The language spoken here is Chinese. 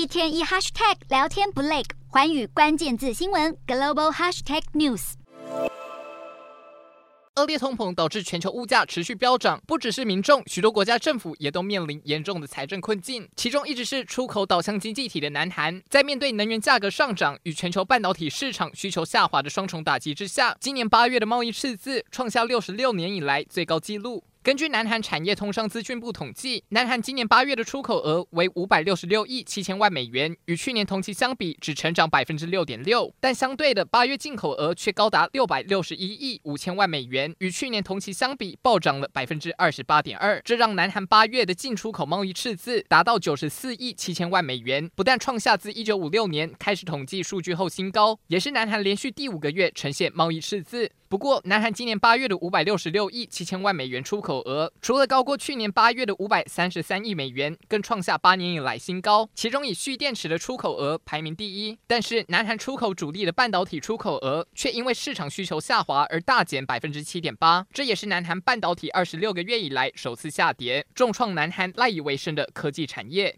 一天一 hashtag 聊天不累，寰宇关键字新闻 global hashtag news。恶劣通膨导致全球物价持续飙涨，不只是民众，许多国家政府也都面临严重的财政困境。其中一直是出口导向经济体的南韩，在面对能源价格上涨与全球半导体市场需求下滑的双重打击之下，今年八月的贸易赤字创下六十六年以来最高纪录。根据南韩产业通商资讯部统计，南韩今年八月的出口额为五百六十六亿七千万美元，与去年同期相比只成长百分之六点六。但相对的，八月进口额却高达六百六十一亿五千万美元，与去年同期相比暴涨了百分之二十八点二。这让南韩八月的进出口贸易赤字达到九十四亿七千万美元，不但创下自一九五六年开始统计数据后新高，也是南韩连续第五个月呈现贸易赤字。不过，南韩今年八月的五百六十六亿七千万美元出口额，除了高过去年八月的五百三十三亿美元，更创下八年以来新高。其中以蓄电池的出口额排名第一，但是南韩出口主力的半导体出口额却因为市场需求下滑而大减百分之七点八，这也是南韩半导体二十六个月以来首次下跌，重创南韩赖以为生的科技产业。